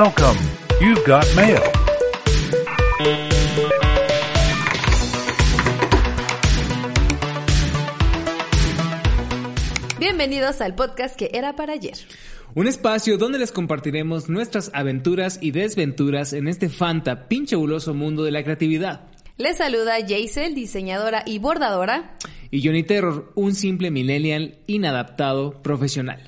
Welcome. You've got mail. Bienvenidos al podcast que era para ayer. Un espacio donde les compartiremos nuestras aventuras y desventuras en este fanta pinchebuloso mundo de la creatividad. Les saluda Jaisel, diseñadora y bordadora. Y Johnny Terror, un simple millennial inadaptado profesional.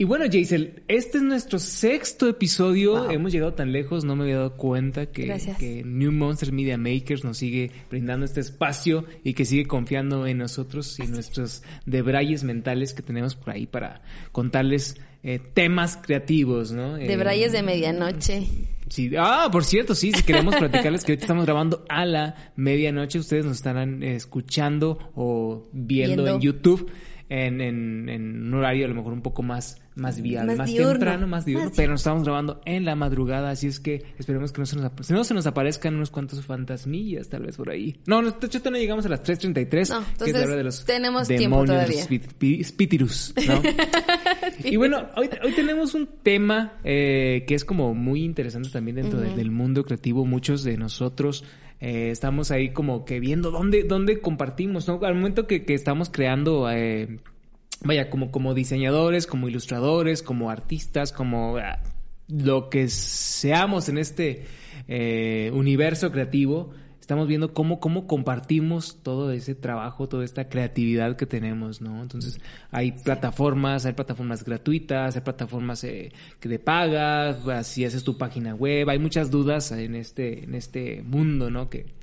Y bueno, Jaisel, este es nuestro sexto episodio. Wow. Hemos llegado tan lejos, no me había dado cuenta que, New Monster Media Makers nos sigue brindando este espacio y que sigue confiando en nosotros y en nuestros debrayes mentales que tenemos por ahí para contarles eh, temas creativos, ¿no? Eh, de medianoche. Sí. Ah, por cierto, sí, si queremos platicarles que ahorita estamos grabando a la medianoche, ustedes nos estarán eh, escuchando o viendo, Viendo. en YouTube en, en, en un horario a lo mejor un poco más, más viable, Más temprano, más diurno, Más pero nos estamos grabando en la madrugada, así es que esperemos que no se nos, ap- no se nos aparezcan unos cuantos fantasmillas tal vez por ahí. No, de hecho no llegamos a las 3.33, No, que es la hora de los tenemos demonios, los spitirus, ¿no? Y bueno, hoy, hoy tenemos un tema eh, que es como muy interesante también dentro de- del mundo creativo. Muchos de nosotros eh, estamos ahí como que viendo dónde, dónde compartimos, ¿no? Al momento que, que estamos creando, eh, vaya, como, como diseñadores, como ilustradores, como artistas, como ah, lo que seamos en este eh, universo creativo, estamos viendo cómo, cómo compartimos todo ese trabajo, toda esta creatividad que tenemos, ¿no? Entonces, hay plataformas, hay plataformas gratuitas, hay plataformas eh, que de paga, si haces tu página web, hay muchas dudas en este, en este mundo, ¿no? Que,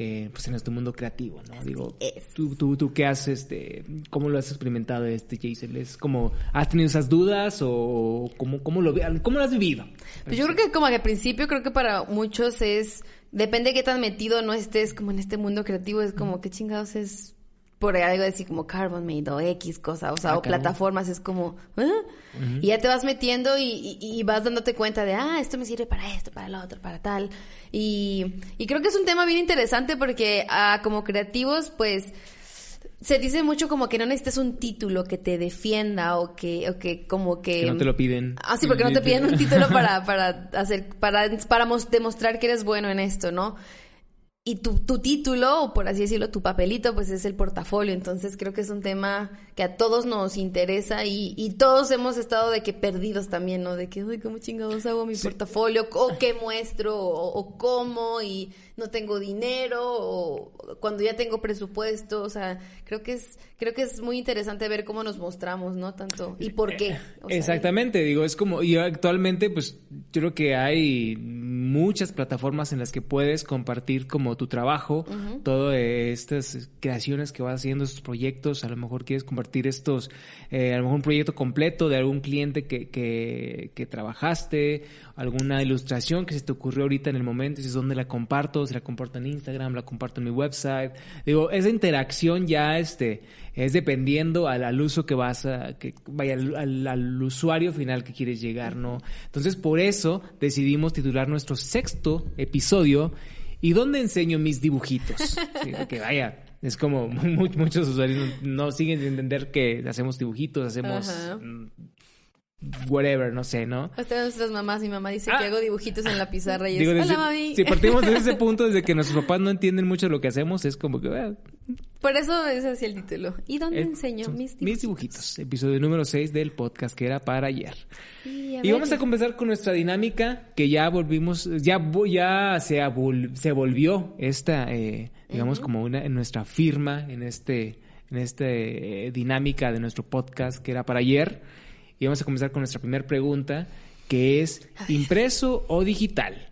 eh, pues en este mundo creativo, ¿no? Digo, es. tú, tú, tú qué haces, este, cómo lo has experimentado, este, Jason, es como, ¿has tenido esas dudas o cómo, cómo lo, cómo lo has vivido? Pues yo creo que como que al principio creo que para muchos es, depende de qué tan metido no estés como en este mundo creativo, es como qué chingados es por algo así como Carbon Made o X cosa, o sea, Ah, o plataformas, es como, ¿ah? y ya te vas metiendo y, y- y vas dándote cuenta de, ah, esto me sirve para esto, para lo otro, para tal. Y, y creo que es un tema bien interesante porque ah, como creativos, pues, se dice mucho como que no necesitas un título que te defienda o que, o que como que... Que no te lo piden. Ah, sí, porque no te piden un título para, para hacer, para, para mos- demostrar que eres bueno en esto, ¿no? Y tu, tu título, o por así decirlo, tu papelito, pues es el portafolio. Entonces creo que es un tema que a todos nos interesa y, y todos hemos estado de que perdidos también, ¿no? De que, uy, ¿cómo chingados hago mi portafolio? ¿O qué muestro? O, o cómo? Y no tengo dinero, o cuando ya tengo presupuesto. O sea, creo que es, creo que es muy interesante ver cómo nos mostramos, ¿no? Tanto, y por qué. O sea, Exactamente, digo, es como, y actualmente, pues, yo creo que hay muchas plataformas en las que puedes compartir como tu trabajo, todas estas creaciones que vas haciendo, estos proyectos, a lo mejor quieres compartir estos, eh, a lo mejor un proyecto completo de algún cliente que, que, que trabajaste, alguna ilustración que se te ocurrió ahorita en el momento, dices, ¿dónde la comparto? Si la comparto en Instagram, la comparto en mi website. Digo, esa interacción ya, este, es dependiendo al, al uso que vas a, que vaya al, al- al usuario final que quieres llegar, ¿no? Entonces, por eso decidimos titular nuestro sexto episodio ¿Y dónde enseño mis dibujitos? Sí, que vaya, es como mu- muchos usuarios no, no siguen sin entender que hacemos dibujitos, hacemos Ajá. Whatever, no sé, ¿no? Hasta nuestras mamás, mi mamá dice Ah. que hago dibujitos en la pizarra y es, Digo, hola desde- mami. si partimos de ese punto, desde que nuestros papás no entienden mucho lo que hacemos, es como que... ah, Por eso es así el título. ¿Y dónde eh, enseño mis dibujitos? Mis dibujitos. Episodio número 6 del podcast que era para ayer. Y, a Y ver, vamos a comenzar con nuestra dinámica que ya volvimos, ya, ya se, se volvió esta, eh, digamos, como una, en nuestra firma, en este, en este eh, dinámica de nuestro podcast que era para ayer. Y vamos a comenzar con nuestra primera pregunta, que es ¿impreso o digital?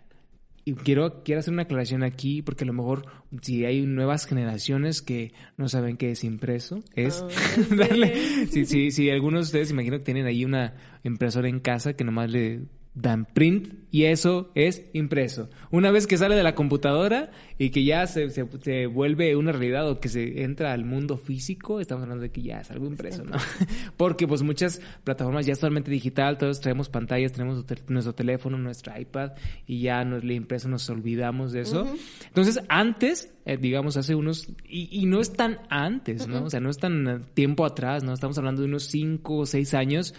Y quiero, quiero hacer una aclaración aquí, porque a lo mejor si hay nuevas generaciones que no saben qué es impreso, es Ah, darle, si, si, si algunos de ustedes imagino que tienen ahí una impresora en casa que nomás le dan print y eso es impreso. Una vez que sale de la computadora y que ya se, se, se vuelve una realidad o que se entra al mundo físico, estamos hablando de que ya es algo impreso, ¿no? Porque pues muchas plataformas ya es totalmente digital, todos traemos pantallas, tenemos nuestro tel- nuestro teléfono, nuestra iPad y ya nos le impreso nos olvidamos de eso. Entonces antes, eh, digamos hace unos, y, y no es tan antes, ¿no? O sea, no es tan eh, tiempo atrás, ¿no? Estamos hablando de unos cinco o seis años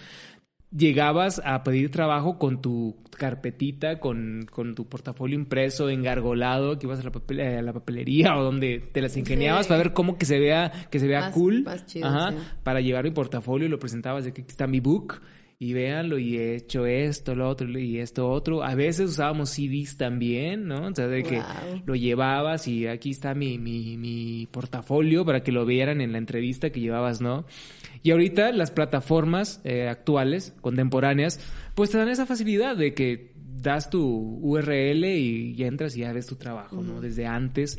llegabas a pedir trabajo con tu carpetita, con, con tu portafolio impreso, engargolado, que ibas a la, papel- a la papelería o donde te las ingeniabas Sí. para ver cómo que se vea, que se vea Más- cool. más chido, Ajá, sí. para llevar mi portafolio y lo presentabas de que aquí está mi book y véanlo y he hecho esto, lo otro y esto otro. A veces usábamos CDs también, ¿no? O sea, de que lo llevabas y aquí está mi, mi, mi portafolio para que lo vieran en la entrevista que llevabas, ¿no? Y ahorita las plataformas eh, actuales, contemporáneas, pues te dan esa facilidad de que das tu URL y, entras y ya ves tu trabajo, ¿no? Desde antes.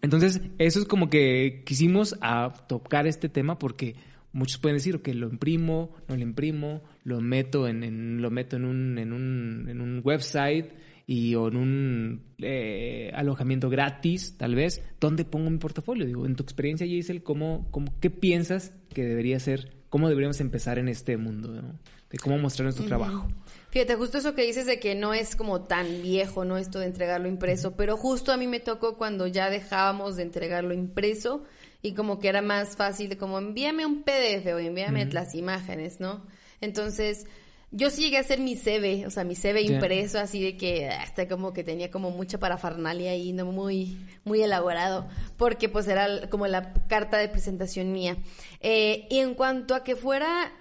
Entonces, eso es como que quisimos a tocar este tema porque muchos pueden decir que lo imprimo, no lo imprimo, lo meto en, en- lo meto en un, en un, en un website y o en un eh, alojamiento gratis, tal vez. ¿Dónde pongo mi portafolio? Digo, en tu experiencia, Giselle, ¿cómo, cómo, ¿qué piensas que debería ser? ¿Cómo deberíamos empezar en este mundo? ¿no? De cómo mostrar nuestro trabajo. Fíjate, justo eso que dices de que no es como tan viejo, ¿no? Esto de entregarlo impreso, pero justo a mí me tocó cuando ya dejábamos de entregarlo impreso y como que era más fácil de como envíame un PDF o envíame las imágenes, ¿no? Entonces, yo sí llegué a hacer mi CV, o sea, mi CV impreso, así de que hasta como que tenía como mucha parafernalia ahí, no muy, muy elaborado, porque pues era como la carta de presentación mía. Eh, y en cuanto a que fuera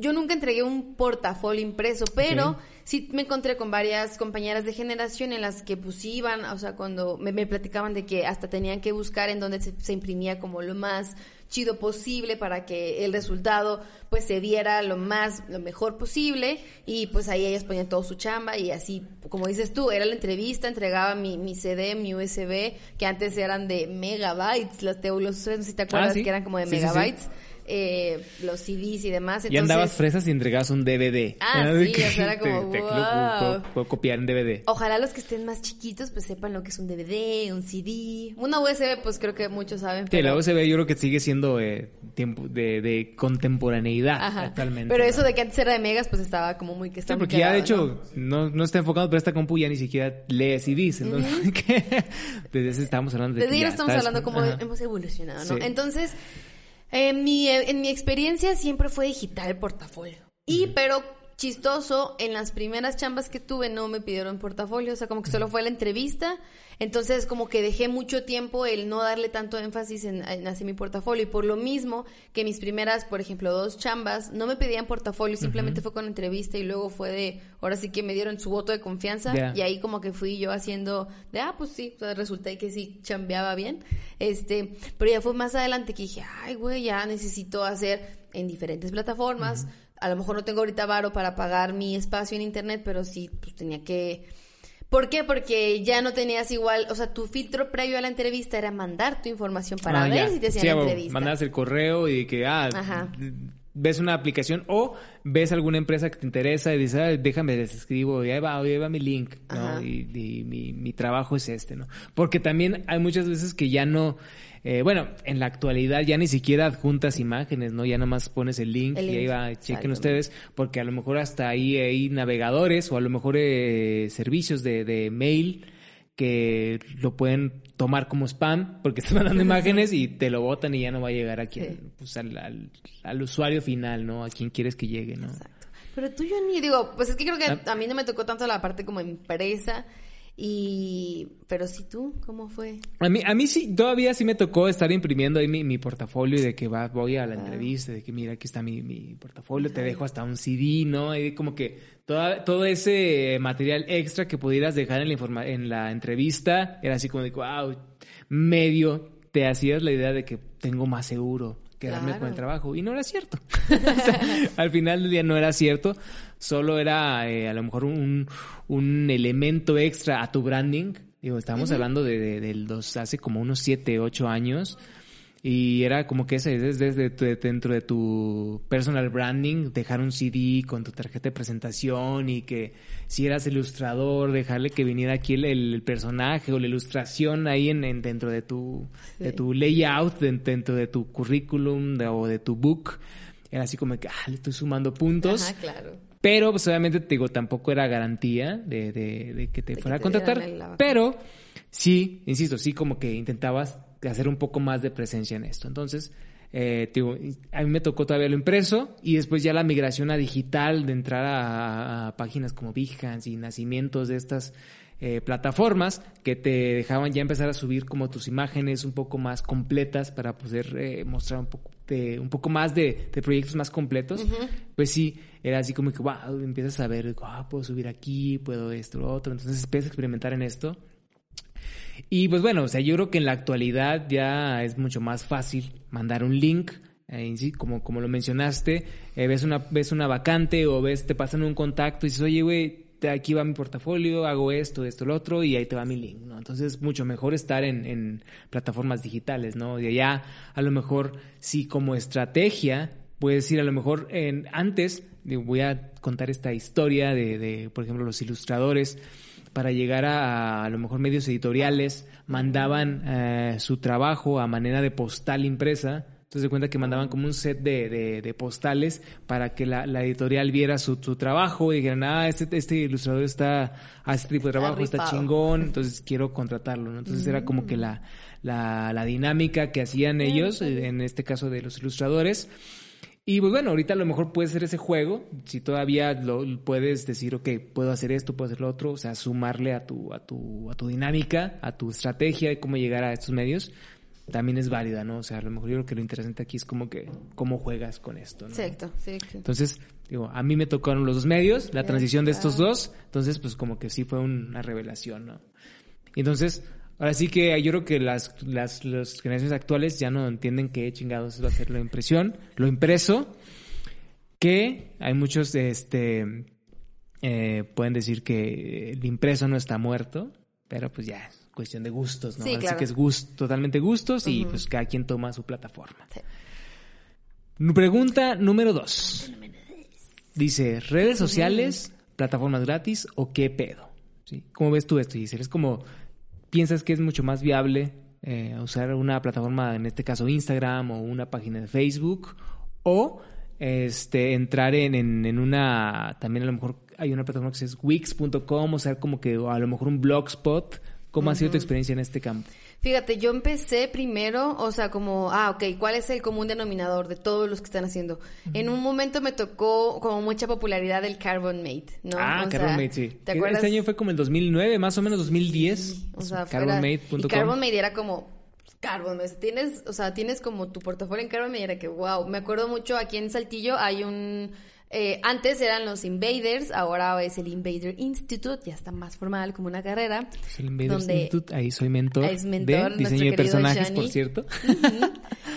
yo nunca entregué un portafolio impreso, pero. Sí me encontré con varias compañeras de generación en las que pues iban, o sea, cuando me, me platicaban de que hasta tenían que buscar en donde se, se imprimía como lo más chido posible para que el resultado pues se viera lo más, lo mejor posible y pues ahí ellas ponían todo su chamba y así, como dices tú, era la entrevista, entregaba mi, mi CD, mi USB, que antes eran de megabytes, los teulos, no sé si te acuerdas Ah, sí. que eran como de Sí, sí, sí. Eh, los CDs y demás. y andabas entonces- fresas y entregabas un DVD. Ah, sí, o sea, era como, te- wow. copiar en DVD. Ojalá los que estén más chiquitos pues sepan lo que es un DVD, un CD. Una USB pues creo que muchos saben. Sí, pero... la USB yo creo que sigue siendo eh, tiempo de, de contemporaneidad Ajá. actualmente. Pero ¿no? eso de que antes era de megas pues estaba como muy que Sí, está muy porque ya de hecho no, no está enfocado, pero esta compu ya ni siquiera lee CDs. Entonces, desde ese estábamos hablando de Desde que ya estamos estás- hablando como hemos evolucionado, ¿no? Sí. Entonces, en mi, en mi experiencia siempre fue digital el portafolio. Y, pero chistoso, en las primeras chambas que tuve no me pidieron portafolio, o sea, como que solo fue la entrevista. Entonces, como que dejé mucho tiempo el no darle tanto énfasis en, en hacer mi portafolio. Y por lo mismo que mis primeras, por ejemplo, dos chambas, no me pedían portafolio, simplemente fue con entrevista y luego fue de, ahora sí que me dieron su voto de confianza. Y ahí como que fui yo haciendo de, ah, pues sí, o sea, resulté que sí chambeaba bien. Este, pero ya fue más adelante que dije, ay, güey, ya necesito hacer en diferentes plataformas. A lo mejor no tengo ahorita varo para pagar mi espacio en internet, pero sí, pues tenía que... ¿Por qué? Porque ya no tenías igual, o sea, tu filtro previo a la entrevista era mandar tu información para Ah, ver ya. si te hacían Sí, la entrevista. Mandas el correo y que, ah, Ajá. ves una aplicación o ves alguna empresa que te interesa y dices, ah, déjame, les escribo, y ahí va, ahí va mi link, ¿no? Y, y mi, mi trabajo es este, ¿no? Porque también hay muchas veces que ya no, eh, bueno, en la actualidad ya ni siquiera adjuntas imágenes, ¿no? Ya nada más pones el link El y ahí link, va, chequen ustedes, porque a lo mejor hasta ahí hay navegadores o a lo mejor eh, servicios de, de mail que lo pueden tomar como spam porque están mandando imágenes y te lo botan y ya no va a llegar a quien, Sí. pues al, al, al usuario final, ¿no? A quien quieres que llegue, ¿no? Exacto. Pero tú, yo ni digo, pues es que creo que Ah. a mí no me tocó tanto la parte como empresa y... Pero sí tú, ¿cómo fue? A mí, a mí sí, todavía sí me tocó estar imprimiendo ahí mi, mi portafolio y de que va, voy a la entrevista, de que mira, aquí está mi, mi portafolio, te dejo hasta un CD, ¿no? Y como que toda, todo ese material extra que pudieras dejar en la, informa- en la entrevista era así como de, wow, medio te hacías la idea de que tengo más seguro quedarme Claro. con el trabajo. Y no era cierto. O sea, al final del día no era cierto. Solo era eh, a lo mejor un, un elemento extra a tu branding. Digo, estábamos hablando de, de- del dos, hace como unos 7, 8 años. Y era como que ese, desde, desde tu- dentro de tu personal branding, dejar un CD con tu tarjeta de presentación y que si eras ilustrador, dejarle que viniera aquí el, el personaje o la ilustración ahí en, en- dentro de tu, de tu layout, de- dentro de tu currículum de- o de tu book. Era así como que, ah, le estoy sumando puntos. Ajá, claro. Pero, pues obviamente, te digo, tampoco era garantía de, de- de que te De que fuera a contratar. Pero sí, insisto, sí como que intentabas hacer un poco más de presencia en esto. Entonces, eh, a mí me tocó todavía lo impreso y después ya la migración a digital de entrar a, páginas como Behance y nacimientos de estas eh, plataformas que te dejaban ya empezar a subir como tus imágenes un poco más completas para poder eh, mostrar un poco de, un poco más de, proyectos más completos, pues sí, era así como que, wow, empiezas a ver, wow, puedo subir aquí, puedo esto, lo otro, entonces empiezas a experimentar en esto. Y pues bueno, o sea, yo creo que en la actualidad ya es mucho más fácil mandar un link, eh, como, como lo mencionaste, eh, ves, una, ves una vacante o ves, te pasan un contacto y dices, oye, güey, aquí va mi portafolio, hago esto, esto, lo otro, y ahí te va mi link, ¿no? Entonces, mucho mejor estar en, en plataformas digitales, ¿no? De allá, a lo mejor, si como estrategia, puedes decir, a lo mejor, en, antes, voy a contar esta historia de, de por ejemplo, los ilustradores, para llegar a, a lo mejor medios editoriales, mandaban eh, su trabajo a manera de postal impresa, entonces se cuenta que mandaban como un set de, de, postales para que la, editorial viera su, trabajo y dijeran, ah, este, este ilustrador está, hace este tipo de trabajo, está, chingón, entonces quiero contratarlo, ¿no? Entonces era como que la, la, la dinámica que hacían ellos, en este caso de los ilustradores. Y pues bueno, ahorita a lo mejor puede ser ese juego, si todavía lo puedes decir, ok, puedo hacer esto, puedo hacer lo otro, o sea, sumarle a tu, a tu, a tu dinámica, a tu estrategia de cómo llegar a estos medios, también es válida, ¿no? O sea, a lo mejor yo creo que lo interesante aquí es como que cómo juegas con esto, ¿no? Exacto, sí. Entonces, digo, a mí me tocaron los dos medios, la transición de estos dos, entonces pues como que sí fue una revelación, ¿no? Entonces, ahora sí que yo creo que las, las, las generaciones actuales ya no entienden qué chingados va a ser la impresión, lo impreso, que hay muchos, este, eh, pueden decir que el impreso no está muerto, pero pues ya cuestión de gustos, ¿no? Así que es gusto, totalmente gustos y pues cada quien toma su plataforma. Pregunta número dos. Dice, ¿redes sociales, plataformas gratis o qué pedo? ¿Sí? ¿Cómo ves tú esto, Giselle? Es como, ¿piensas que es mucho más viable eh, usar una plataforma, en este caso Instagram o una página de Facebook? ¿O este, entrar en, en, una, también a lo mejor hay una plataforma que es wix.com, o sea, como que a lo mejor un blogspot ¿Cómo ha sido tu experiencia en este campo? Fíjate, yo empecé primero, o sea, como, ah, ok, ¿cuál es el común denominador de todos los que están haciendo? En un momento me tocó como mucha popularidad el Carbon Mate, ¿no? Ah, Carbon Mate, sí. ¿Te acuerdas? Este año fue como el 2009, más o menos 2010. o sea, carbonmate.com. Y Carbon Mate era como, Carbon tienes, o sea, tienes como tu portafolio en Carbon Mate, era que, wow, me acuerdo mucho, aquí en Saltillo hay un eh, antes eran los Invaders, ahora es el Invader Institute, ya está más formal como una carrera. Es el Invaders Institute, ahí soy mentor, es mentor de diseño de personajes, por cierto.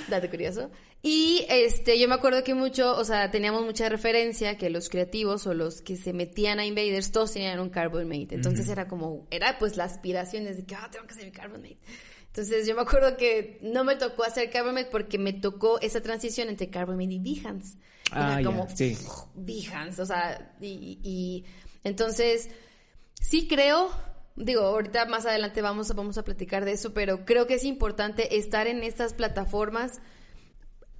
Dato curioso. Y este, yo me acuerdo que mucho, o sea, teníamos mucha referencia que los creativos o los que se metían a Invaders, todos tenían un Carbon Mate. Entonces era como, era pues la aspiración de que, ah, tengo que hacer mi Carbon Mate. Entonces yo me acuerdo que no me tocó hacer Carbon Mate porque me tocó esa transición entre Carbon Mate y Behance. Ah, como sí. Behance, o sea, y, entonces sí creo, digo, ahorita más adelante vamos a, vamos a platicar de eso, pero creo que es importante estar en estas plataformas,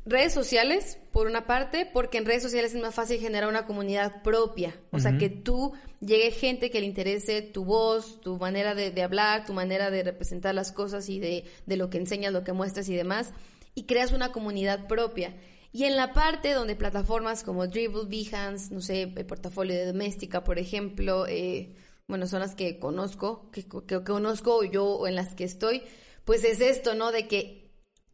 redes sociales, por una parte, porque en redes sociales es más fácil generar una comunidad propia, o sea, que tú llegue gente que le interese tu voz, tu manera de, hablar, tu manera de representar las cosas y de, de lo que enseñas, lo que muestras y demás, y creas una comunidad propia. Y en la parte donde plataformas como Dribble, Behance, no sé, el portafolio de doméstica, por ejemplo, eh, bueno, son las que conozco, que, que, conozco yo o en las que estoy, pues es esto, ¿no? De que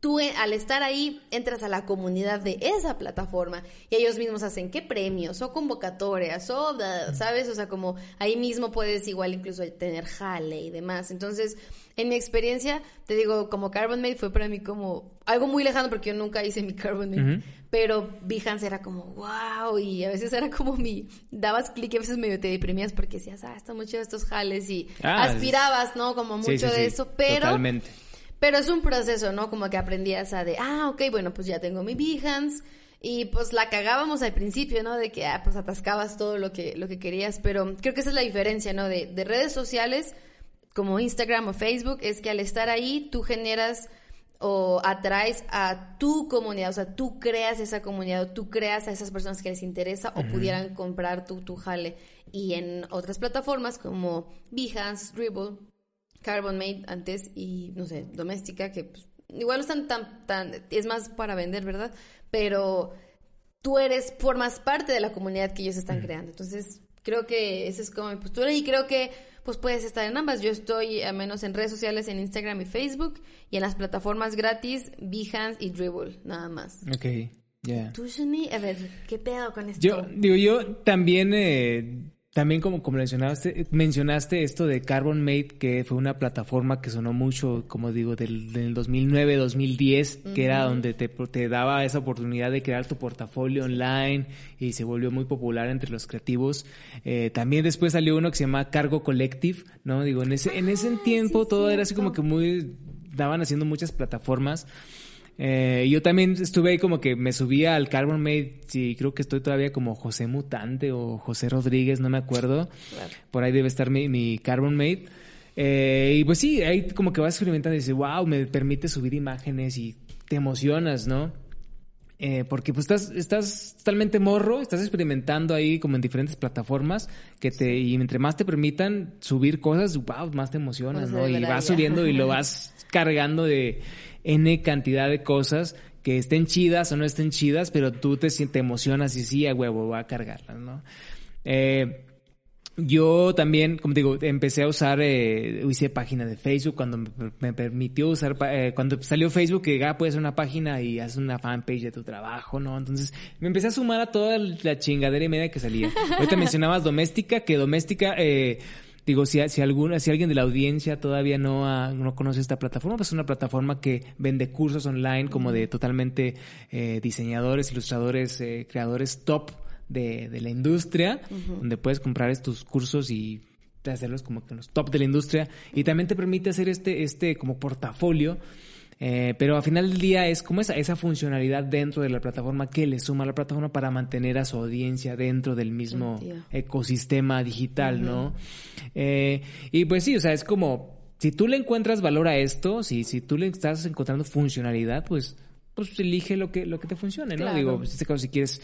tú eh, al estar ahí entras a la comunidad de esa plataforma y ellos mismos hacen qué premios o convocatorias o, ¿sabes? O sea, como ahí mismo puedes igual incluso tener jale y demás. Entonces, en mi experiencia, te digo, como Carbon Mate fue para mí como algo muy lejano porque yo nunca hice mi Carbon Mate. Pero Behance era como, wow, y a veces era como mi, dabas clic y a veces medio te deprimías porque decías, ah, está mucho de estos jales y ah, aspirabas, ¿no? Como mucho de eso, pero... Totalmente. Pero es un proceso, ¿no? Como que aprendías a de, ah, ok, bueno, pues ya tengo mi Behance. Y pues la cagábamos al principio, ¿no? De que, ah, pues atascabas todo lo que, lo que querías. Pero creo que esa es la diferencia, ¿no? De, de redes sociales como Instagram o Facebook, es que al estar ahí tú generas o atraes a tu comunidad, o sea, tú creas esa comunidad, o tú creas a esas personas que les interesa o pudieran comprar tu, tu jale. Y en otras plataformas como Behance, Dribble, Carbon Made antes y, no sé, Doméstica, que pues, igual no están tan, tan, es más para vender, ¿verdad? Pero tú eres, formas parte de la comunidad que ellos están creando. Entonces, creo que esa es como mi postura y creo que pues puedes estar en ambas. Yo estoy al menos en redes sociales, en Instagram y Facebook y en las plataformas gratis, Behance y Dribble, nada más. Ok, ya. ¿Tú, Shani? A ver, ¿qué pedo con esto? Yo, digo, yo también, eh, también como, como mencionaste, mencionaste esto de Carbon Mate, que fue una plataforma que sonó mucho, como digo, del, del 2009, 2010, que era donde te, te daba esa oportunidad de crear tu portafolio online y se volvió muy popular entre los creativos. Eh, también después salió uno que se llama Cargo Collective, ¿no? Digo, en ese, en ese Ah, tiempo sí, todo era así como que muy, daban haciendo muchas plataformas. Eh, yo también estuve ahí como que me subía al Carbon Mate, sí, creo que estoy todavía como José Mutante o José Rodríguez, no me acuerdo. Claro. Por ahí debe estar mi, mi Carbon Mate. Eh, y pues sí, ahí como que vas experimentando y dices, wow, me permite subir imágenes y te emocionas, ¿no? Eh, porque pues estás, estás totalmente morro, estás experimentando ahí como en diferentes plataformas que te, y entre más te permitan subir cosas, wow, más te emocionas, Pues, ¿no? Y vas subiendo y lo vas cargando de N cantidad de cosas que estén chidas o no estén chidas, pero tú te, te emocionas y sí, a huevo, voy a cargarlas, ¿no? Eh, yo también, como digo, empecé a usar, eh, hice página de Facebook cuando me, permitió usar, eh, cuando salió Facebook, que ah, puedes hacer una página y haces una fanpage de tu trabajo, ¿no? Entonces me empecé a sumar a toda la chingadera y media que salía. Ahorita mencionabas Doméstica, que Doméstica, eh, digo, si, si, alguna, si alguien de la audiencia todavía no, ha- no conoce esta plataforma, pues es una plataforma que vende cursos online como de totalmente eh, diseñadores, ilustradores, eh, creadores top de, de la industria, donde puedes comprar estos cursos y hacerlos como que los top de la industria y también te permite hacer este, este como portafolio. Eh, pero al final del día es como esa, esa funcionalidad dentro de la plataforma que le suma a la plataforma para mantener a su audiencia dentro del mismo ecosistema digital, ¿no? Eh, y pues sí, o sea, es como, si tú le encuentras valor a esto, si, si tú le estás encontrando funcionalidad, pues, pues elige lo que, lo que te funcione, ¿no? Claro. Digo, pues, en este caso, si quieres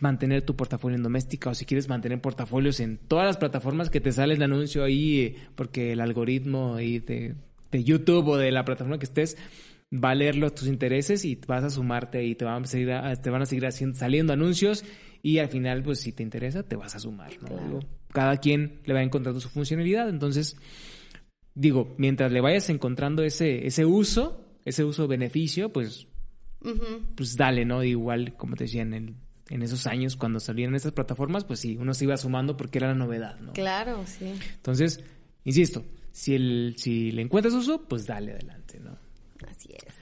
mantener tu portafolio en doméstica o si quieres mantener portafolios en todas las plataformas que te sale el anuncio ahí eh, porque el algoritmo ahí de, de YouTube o de la plataforma que estés va a leer los, tus intereses y vas a sumarte y te van a seguir, a- te van a seguir haciendo, saliendo anuncios y al final pues si te interesa te vas a sumar ¿no? Claro. Cada quien le va encontrando su funcionalidad entonces digo mientras le vayas encontrando ese ese uso ese uso beneficio pues pues dale, ¿no? Igual, como te decía, en, el- en esos años cuando salieron estas plataformas, pues sí, uno se iba sumando porque era la novedad, ¿no? Claro, sí. Entonces, insisto, si, el, si le encuentras uso, pues dale adelante, ¿no? Así es.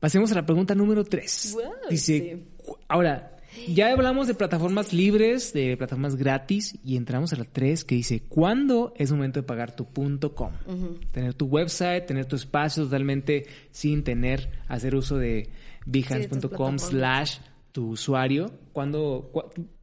Pasemos a la pregunta número 3. Wow, Dice, sí. ahora, ya hablamos de plataformas libres, de plataformas gratis, y entramos a la 3 que dice, ¿cuándo es momento de pagar tu punto .com? Tener tu website, tener tu espacio totalmente sin tener, hacer uso de behance.com slash tu usuario. ¿Cuándo,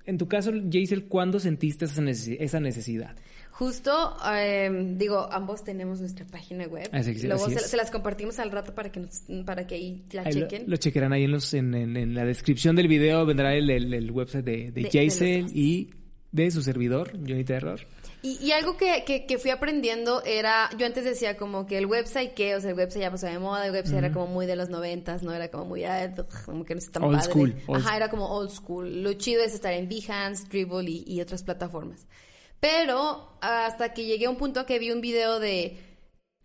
en tu caso, Jaisel, ¿cuándo sentiste esa esa necesidad? Justo, eh, digo, ambos tenemos nuestra página web. Así es, Luego así se, es. se las compartimos al rato para que nos, para que ahí la Ahí lo, chequen. lo chequerán ahí en, los, en, en- en la descripción del video, vendrá el, el- el website de, de, dos. y de su servidor, Johnny Terror. Y, y algo que, que, que fui aprendiendo era, yo antes decía como que el website que, o sea, el website ya pasó de moda, el website era como muy de los noventas, ¿no? Era como muy, ah, como que no está tan Old padre. school, old Ajá, era como old school. Lo chido es estar en Behance, Dribble y, y otras plataformas. Pero hasta que llegué a un punto que vi un video de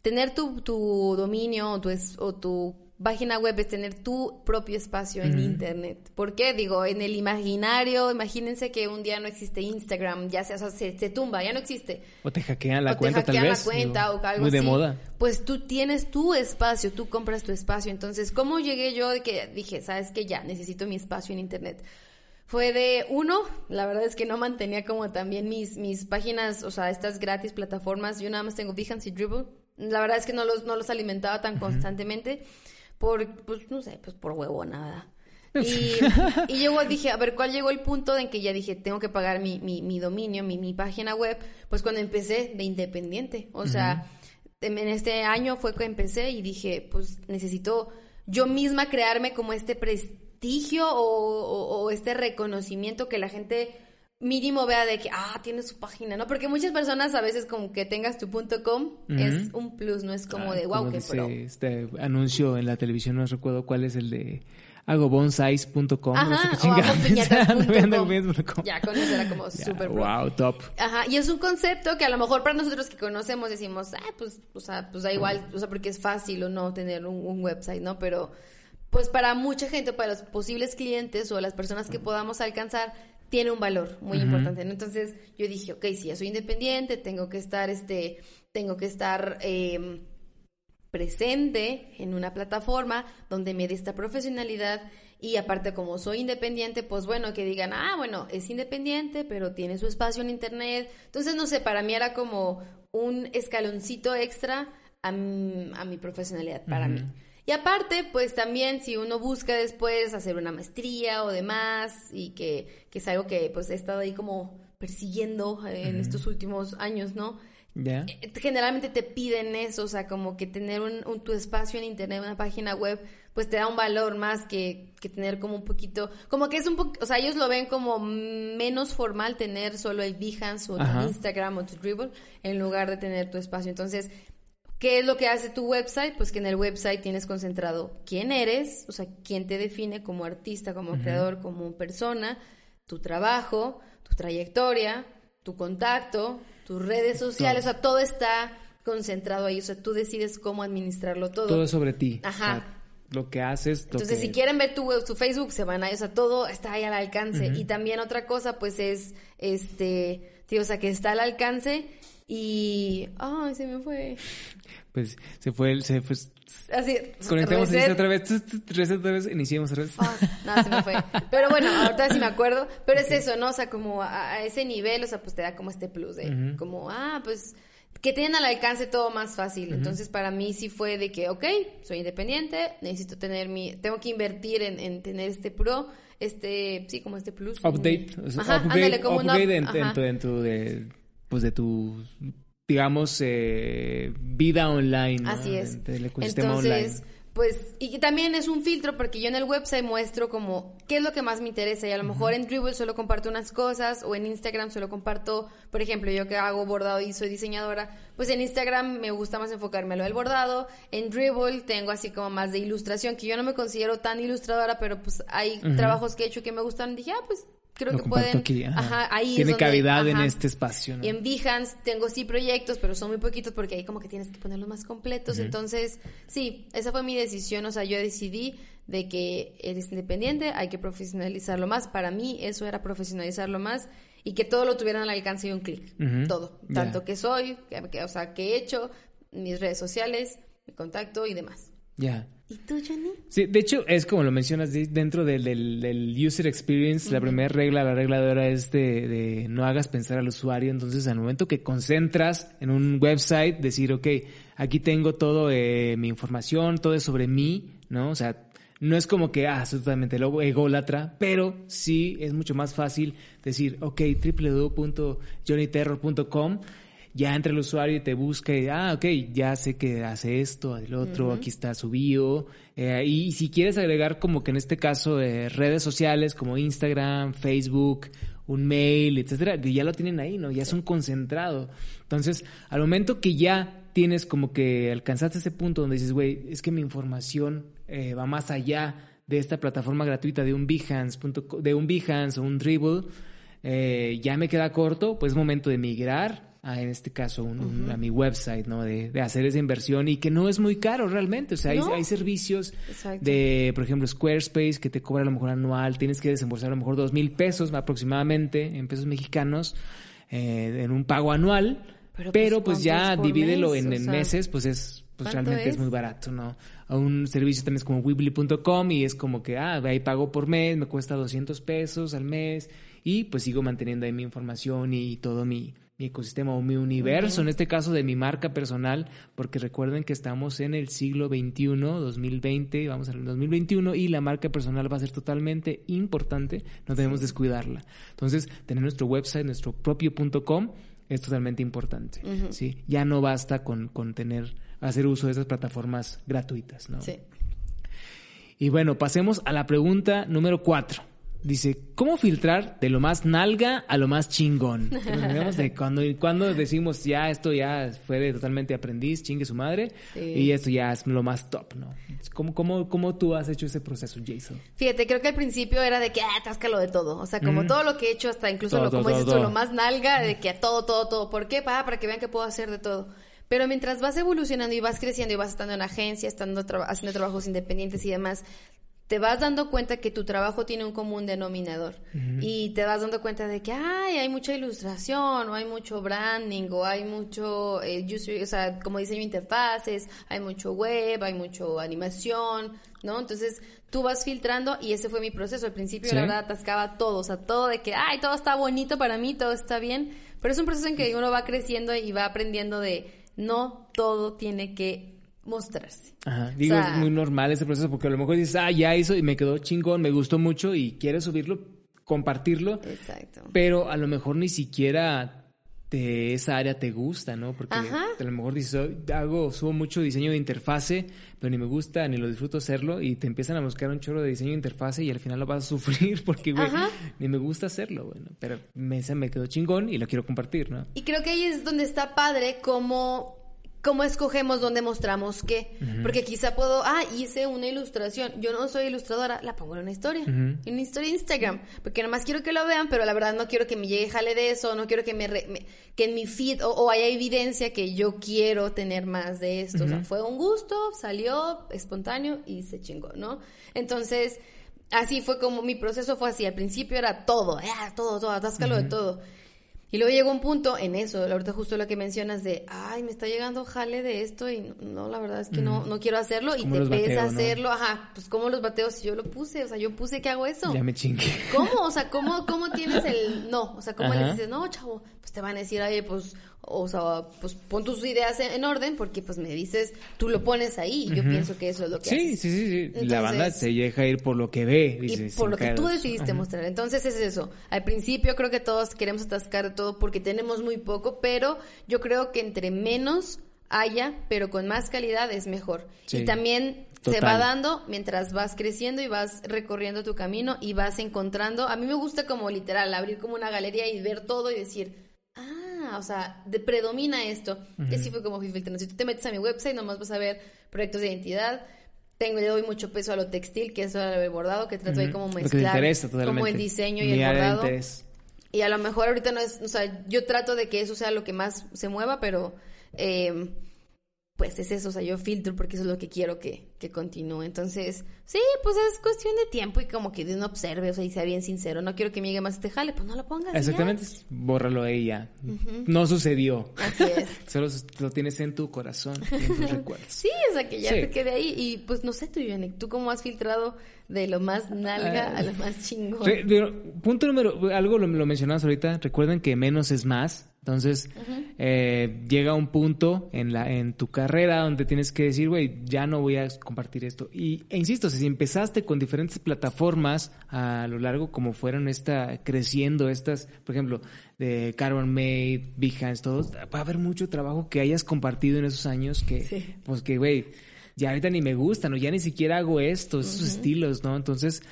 tener tu, tu dominio o tu, es- o tu página web es tener tu propio espacio en internet. ¿Por qué? Digo, en el imaginario, imagínense que un día no existe Instagram, ya sea, o sea, se, se tumba, ya no existe. O te hackean la o cuenta, te hackean tal vez. la cuenta digo, o algo Muy de así. moda. Pues tú tienes tu espacio, tú compras tu espacio. Entonces, ¿cómo llegué yo de que dije, sabes que ya necesito mi espacio en internet? Fue de uno, la verdad es que no mantenía como también mis, mis páginas, o sea, estas gratis plataformas. Yo nada más tengo Behance y Dribble. La verdad es que no los, no los alimentaba tan constantemente por, pues, no sé, pues por huevo, nada. Y, y llegó, dije, a ver, ¿cuál llegó el punto en que ya dije, tengo que pagar mi, mi, mi dominio, mi, mi página web? Pues cuando empecé de independiente. O sea, en en este año fue que empecé y dije, pues necesito yo misma crearme como este prestigio o, o- o este reconocimiento que la gente mínimo vea de que, ah, tiene su página, ¿no? Porque muchas personas a veces como que tengas tu punto .com es un plus, no es como Ah, de, wow, qué pro. Este anuncio en la televisión, no recuerdo cuál es el de hagobonsais.com. no sé qué. Ya, con eso era como súper. Wow, top. Ajá, y es un concepto que a lo mejor para nosotros que conocemos decimos, ah, pues, o sea, pues da igual, o sea, porque es fácil o no tener un, un website, ¿no? Pero, pues para mucha gente, para los posibles clientes o las personas que podamos alcanzar, tiene un valor muy importante, ¿no? Entonces yo dije, ok, si ya soy independiente, tengo que estar, este, tengo que estar eh, presente en una plataforma donde me dé esta profesionalidad y aparte como soy independiente, pues bueno, que digan, ah, bueno, es independiente, pero tiene su espacio en internet. Entonces, no sé, para mí era como un escaloncito extra a, mi- a mi profesionalidad, para mí. Y aparte, pues también si uno busca después hacer una maestría o demás, y que, que es algo que pues he estado ahí como persiguiendo eh, en estos últimos años, ¿no? Eh, generalmente te piden eso, o sea, como que tener un, un- tu espacio en internet, una página web, pues te da un valor más que, que tener como un poquito, como que es un poco, o sea, ellos lo ven como menos formal tener solo el Behance o tu. Instagram o tu Dribble en lugar de tener tu espacio. Entonces, ¿qué es lo que hace tu website? Pues que en el website tienes concentrado quién eres, o sea, quién te define como artista, como creador, como persona, tu trabajo, tu trayectoria, tu contacto, tus redes sociales, o sea, todo está concentrado ahí, o sea, tú decides cómo administrarlo todo. Todo es sobre ti. Ajá. O sea, lo que haces. lo Entonces, que- si quieren ver tu, web- tu Facebook, se van ahí, o sea, todo está ahí al alcance. Y también otra cosa, pues, es, este, tío, o sea, que está al alcance y, ay, se me fue. Pues se fue, el- se fue. Así, Conectamos reset. otra vez, reset otra vez, iniciemos otra vez. Ah, no, se me fue. Pero bueno, ahorita sí me acuerdo. Pero es eso, ¿no? O sea, como a, a ese nivel, o sea, pues te da como este plus de, como, ah, pues, que tienen al alcance todo más fácil. Entonces, para mí sí fue de que, ok, soy independiente, necesito tener mi, tengo que invertir en, en tener este pro, este, sí, como este plus. update, Ajá, upgrade, ándale, como upgrade en, en tu, en tu de, pues de tu, digamos, eh, vida online. ¿no? Así es. Del ecosistema Entonces, online. pues, y también es un filtro porque yo en el website muestro como qué es lo que más me interesa y a lo mejor en Dribble solo comparto unas cosas o en Instagram solo comparto, por ejemplo, yo que hago bordado y soy diseñadora, pues en Instagram me gusta más enfocarme lo del bordado, en Dribble tengo así como más de ilustración, que yo no me considero tan ilustradora, pero pues hay trabajos que he hecho que me gustan, dije, ah, pues creo Lo que pueden, aquí, ajá. ajá, ahí Tiene donde- cavidad en este espacio. ¿no? Y en Behance tengo sí proyectos, pero son muy poquitos porque ahí como que tienes que ponerlos más completos. Entonces, sí, esa fue mi decisión. O sea, yo decidí de que eres independiente, hay que profesionalizarlo más. Para mí eso era profesionalizarlo más y que todo lo tuvieran al alcance de un clic. Todo. Tanto que soy, que, que- o sea, que he hecho, mis redes sociales, mi contacto y demás. Ya. ¿Y tú, Johnny? Sí, de hecho, es como lo mencionas de- dentro del, del- del user experience, la primera regla, la regla de ahora es de, de no hagas pensar al usuario. Entonces, al momento que concentras en un website, decir, ok, aquí tengo todo eh, mi información, todo es sobre mí, ¿no? O sea, no es como que, ah, soy totalmente lobo, ególatra, pero sí es mucho más fácil decir, ok, www.johnnyterror.com ya entra el usuario y te busca y, ah, ok, ya sé que hace esto, el otro, aquí está su bio. Eh, y si quieres agregar como que en este caso eh, redes sociales como Instagram, Facebook, un mail, etcétera, que ya lo tienen ahí, ¿no? Ya es un concentrado. Entonces, al momento que ya tienes como que alcanzaste ese punto donde dices, güey, es que mi información eh, va más allá de esta plataforma gratuita de un Behance, de un Behance o un Dribble, eh, ya me queda corto, pues es momento de migrar a, en este caso, un- un- a mi website, ¿no? De, de hacer esa inversión y que no es muy caro realmente. O sea, hay, No. hay servicios Exacto. de, por ejemplo, Squarespace que te cobra a lo mejor anual, tienes que desembolsar a lo mejor dos mil pesos aproximadamente en pesos mexicanos eh, en un pago anual. Pero, Pero, pues, pues, ya ¿cuánto es por divídelo mes? en, O en sea, meses, pues es pues ¿cuánto realmente es? es? muy barato, ¿no? A un servicio también es como Weebly.com y es como que, ah, ahí pago por mes, me cuesta 200 pesos al mes y pues sigo manteniendo ahí mi información y todo mi, mi ecosistema o mi universo, en este caso de mi marca personal, porque recuerden que estamos en el siglo XXI, 2020, vamos al 2021 y la marca personal va a ser totalmente importante, no debemos descuidarla. Entonces, tener nuestro website, nuestro propio punto .com es totalmente importante, ¿sí? Ya no basta con, con tener, hacer uso de esas plataformas gratuitas, ¿no? Sí. Y bueno, pasemos a la pregunta número cuatro. Dice, ¿cómo filtrar de lo más nalga a lo más chingón? Nos de cuando, cuando decimos, ya esto ya fue de totalmente aprendiz, chingue su madre, Sí. y esto ya es lo más top, ¿no? ¿Cómo, cómo, ¿Cómo tú has hecho ese proceso, Jason? Fíjate, creo que al principio era de que, ah, táscalo de todo. O sea, como todo lo que he hecho, hasta incluso Todo, lo, como todo, dices todo, tú, todo. lo más nalga, de que a todo, todo, todo. ¿Por qué? Para, para que vean que puedo hacer de todo. Pero mientras vas evolucionando y vas creciendo y vas estando en agencia, estando traba- haciendo trabajos independientes y demás, te vas dando cuenta que tu trabajo tiene un común denominador. Y te vas dando cuenta de que, ay, hay mucha ilustración, o hay mucho branding, o hay mucho, eh, user- o sea, como diseño de interfaces, hay mucho web, hay mucho animación, ¿no? Entonces, tú vas filtrando y ese fue mi proceso. Al principio, Sí. la verdad, atascaba todo, o sea, todo de que, ay, todo está bonito para mí, todo está bien. Pero es un proceso en que uno va creciendo y va aprendiendo de no todo tiene que mostrarse. Ajá. Digo, O sea- es muy normal ese proceso porque a lo mejor dices, ah, ya hizo y me quedó chingón, me gustó mucho y quieres subirlo, compartirlo, Exacto. pero a lo mejor ni siquiera de esa área te gusta, ¿no? Porque Ajá. a lo mejor dices, "Oh, hago, subo mucho diseño de interfase, pero ni me gusta ni lo disfruto hacerlo y te empiezan a buscar un chorro de diseño de interfase y al final lo vas a sufrir porque, güey, ni me gusta hacerlo, bueno, pero me, me quedó chingón y lo quiero compartir, ¿no? Y creo que ahí es donde está padre cómo, cómo escogemos dónde mostramos qué. Porque quizá puedo, ah, hice una ilustración. Yo no soy ilustradora, la pongo en una historia. En una historia de Instagram. Porque nomás quiero que lo vean, pero la verdad no quiero que me llegue jale de eso, no quiero que me, re- me- que en mi feed o, o haya evidencia que yo quiero tener más de esto. O sea, fue un gusto, salió espontáneo y se chingó, ¿no? Entonces, así fue como mi proceso fue así. Al principio era todo, ah, todo, todo, atáscalo de todo. Y luego llegó un punto en eso, ahorita justo lo que mencionas de, ay, me está llegando jale de esto y no, la verdad es que no, no quiero hacerlo y ¿Cómo te empieza bateo, no? hacerlo, ajá, pues cómo los bateo si yo lo puse, o sea, yo puse que hago eso. Ya me chingué. ¿Cómo? O sea, ¿cómo, cómo tienes el no? O sea, ¿cómo le Ajá. dices, no, chavo? Pues te van a decir, oye, pues, o sea, pues pon tus ideas en, en orden porque pues me dices, tú lo pones ahí y yo pienso que eso es lo que Sí, haces. sí, sí, sí. la banda se deja ir por lo que ve, y por lo que tú decidiste Ajá. mostrar. Entonces es eso. Al principio creo que todos queremos atascar todo porque tenemos muy poco, pero yo creo que entre menos haya, pero con más calidad es mejor. Sí. Y también se va dando mientras vas creciendo y vas recorriendo tu camino y vas encontrando. A mí me gusta como literal abrir como una galería y ver todo y decir, ah, o sea, de- predomina esto. Que sí fue como fui filtrando. Si tú te metes a mi website, nomás vas a ver proyectos de identidad. Tengo, le doy mucho peso a lo textil, que eso era el bordado, que trato ahí como Lo que te mezclar interesa totalmente. como el diseño y Mi el de bordado. Y a lo mejor ahorita no es, o sea, yo trato de que eso sea lo que más se mueva, pero eh, pues es eso, o sea, yo filtro porque eso es lo que quiero que, que continúe. Entonces, sí, pues es cuestión de tiempo y como que uno observe, o sea, y sea bien sincero. No quiero que me llegue más este jale, pues no lo pongas. Exactamente, bórralo ya. No sucedió. Así es. Solo lo tienes en tu corazón y en tus recuerdos. Sí, o sea, que ya Sí. te quede ahí. Y pues no sé tú, Yannick, ¿tú cómo has filtrado de lo más nalga Ah. a lo más chingón? Re- pero, punto número, algo lo, lo mencionabas ahorita, recuerden que menos es más. Entonces, eh, llega un punto en la en tu carrera donde tienes que decir, güey, ya no voy a compartir esto. Y, e insisto, si empezaste con diferentes plataformas a lo largo, como fueron esta, creciendo estas, por ejemplo, de Carbon Made, Behance, todos, va a haber mucho trabajo que hayas compartido en esos años que, Sí. pues que, güey, ya ahorita ni me gustan, o ya ni siquiera hago esto, esos estilos, ¿no? Entonces,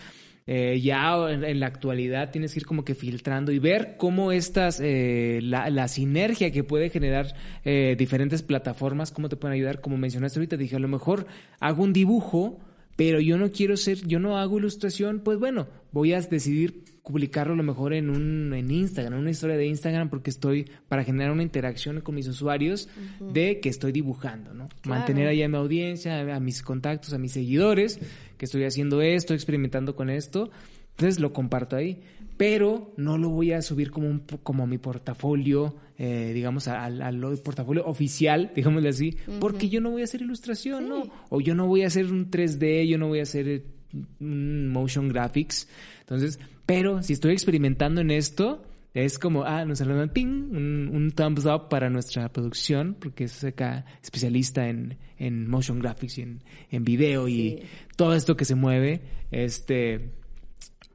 eh, ya en, la actualidad tienes que ir como que filtrando y ver cómo estas, eh, la, la sinergia que puede generar eh, diferentes plataformas, cómo te pueden ayudar, como mencionaste ahorita, dije, a lo mejor hago un dibujo, pero yo no quiero ser, yo no hago ilustración, pues bueno, voy a decidir publicarlo a lo mejor en un en Instagram, en una historia de Instagram porque estoy para generar una interacción con mis usuarios de que estoy dibujando, ¿no? Mantener ahí a mi audiencia, a mis contactos, a mis seguidores, que estoy haciendo esto, experimentando con esto. Entonces lo comparto ahí, pero no lo voy a subir como un como mi portafolio, eh, digamos, al, al portafolio oficial, digámosle así, porque yo no voy a hacer ilustración, ¿no? O yo no voy a hacer un 3D, yo no voy a hacer eh, un motion graphics. Entonces, pero si estoy experimentando en esto, es como, ah, nos saludan, ping, un, un thumbs up para nuestra producción, porque es acá especialista en, en motion graphics y en, en video y todo esto que se mueve. Este,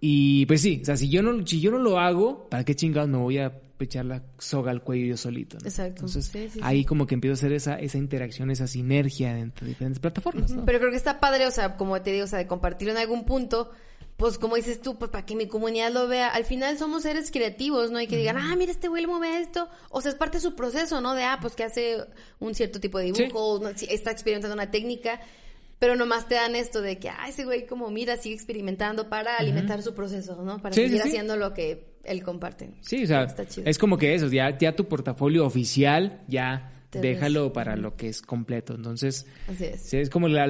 y pues sí, o sea, si yo no, si yo no lo hago, ¿para qué chingados me voy a echar la soga al cuello yo solito? ¿no? Exacto. Entonces, Sí, sí, ahí sí. como que empiezo a hacer esa, esa interacción, esa sinergia entre diferentes plataformas, ¿no? Pero creo que está padre, o sea, como te digo, o sea, de compartirlo en algún punto, pues como dices tú, pues para que mi comunidad lo vea, al final somos seres creativos, ¿no? hay que digan, ah, mira, este güey mueve esto. O sea, es parte de su proceso, ¿no? De, ah, pues que hace un cierto tipo de dibujo, está experimentando una técnica. Pero nomás te dan esto de que, ah, ese güey como mira, sigue experimentando para alimentar su proceso, ¿no? Para seguir haciendo lo que él comparte. Sí, o sea, es como que eso, ya, ya tu portafolio oficial ya déjalo para lo que es completo. Entonces, es. como la,